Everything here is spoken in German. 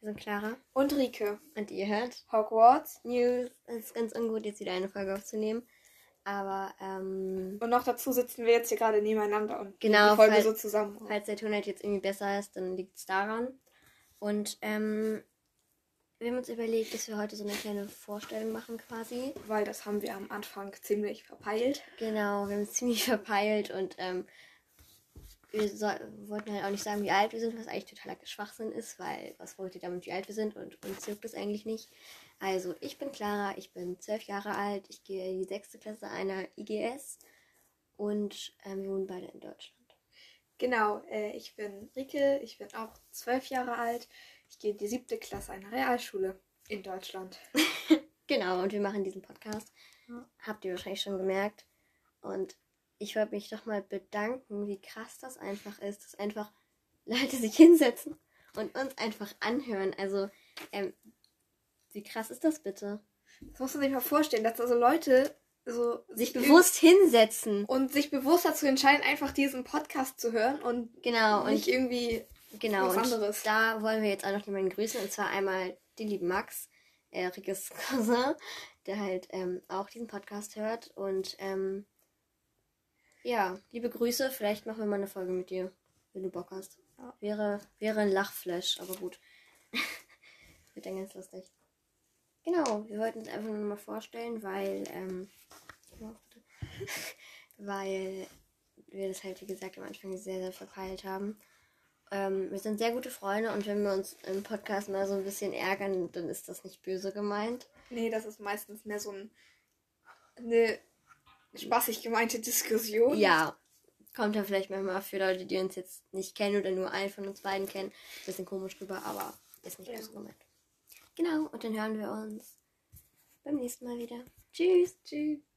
Wir sind Clara. Und Rike. Und ihr hört Hogwarts. News. Es ist ganz ungut, jetzt wieder eine Folge aufzunehmen. Aber, ähm, Und noch dazu sitzen wir jetzt hier gerade nebeneinander und Genau, die Folge falls- so zusammen. falls der Ton halt jetzt irgendwie besser ist, dann liegt es daran. Und, ähm, wir haben uns überlegt, dass wir heute so eine kleine Vorstellung machen quasi. Weil das haben wir am Anfang ziemlich verpeilt. Genau, wir haben es ziemlich verpeilt und, ähm, wir so, wollten halt auch nicht sagen, wie alt wir sind, was eigentlich totaler Schwachsinn ist, weil was wollt ihr damit, wie alt wir sind und uns juckt das eigentlich nicht. Also, ich bin Clara, ich bin zwölf Jahre alt, ich gehe in die sechste Klasse einer IGS und ähm, wir wohnen beide in Deutschland. Genau, äh, ich bin Rike, ich bin auch zwölf Jahre alt. Ich gehe in die siebte Klasse einer Realschule in Deutschland. Genau, und wir machen diesen Podcast. Ja. Habt ihr wahrscheinlich schon gemerkt. Und ich wollte mich doch mal bedanken, wie krass das einfach ist, dass einfach Leute sich hinsetzen und uns einfach anhören. Also, ähm, wie krass ist das bitte? Das musst du sich mal vorstellen, dass also Leute so Sich irg- bewusst hinsetzen. und sich bewusst dazu entscheiden, einfach diesen Podcast zu hören und Genau, und nicht irgendwie Genau, Was anderes. da wollen wir jetzt auch noch jemanden grüßen. Und zwar einmal den lieben Max, äh, Rikes Cousin, der halt ähm, auch diesen Podcast hört. Und ähm, ja, liebe Grüße. Vielleicht machen wir mal eine Folge mit dir, wenn du Bock hast. Ja. Wäre, wäre ein Lachflash, aber gut. Wird dann ganz lustig. Genau, wir wollten uns einfach nur mal vorstellen, weil, ähm, weil wir das halt, wie gesagt, am Anfang sehr, sehr verpeilt haben. Ähm, wir sind sehr gute Freunde und wenn wir uns im Podcast mal so ein bisschen ärgern, dann ist das nicht böse gemeint. Nee, das ist meistens mehr so ein, eine spaßig gemeinte Diskussion. Ja, kommt dann vielleicht manchmal für Leute, die uns jetzt nicht kennen oder nur einen von uns beiden kennen, ein bisschen komisch rüber, aber ist nicht Ja. böse gemeint. Genau, und dann hören wir uns beim nächsten Mal wieder. Tschüss. Tschüss.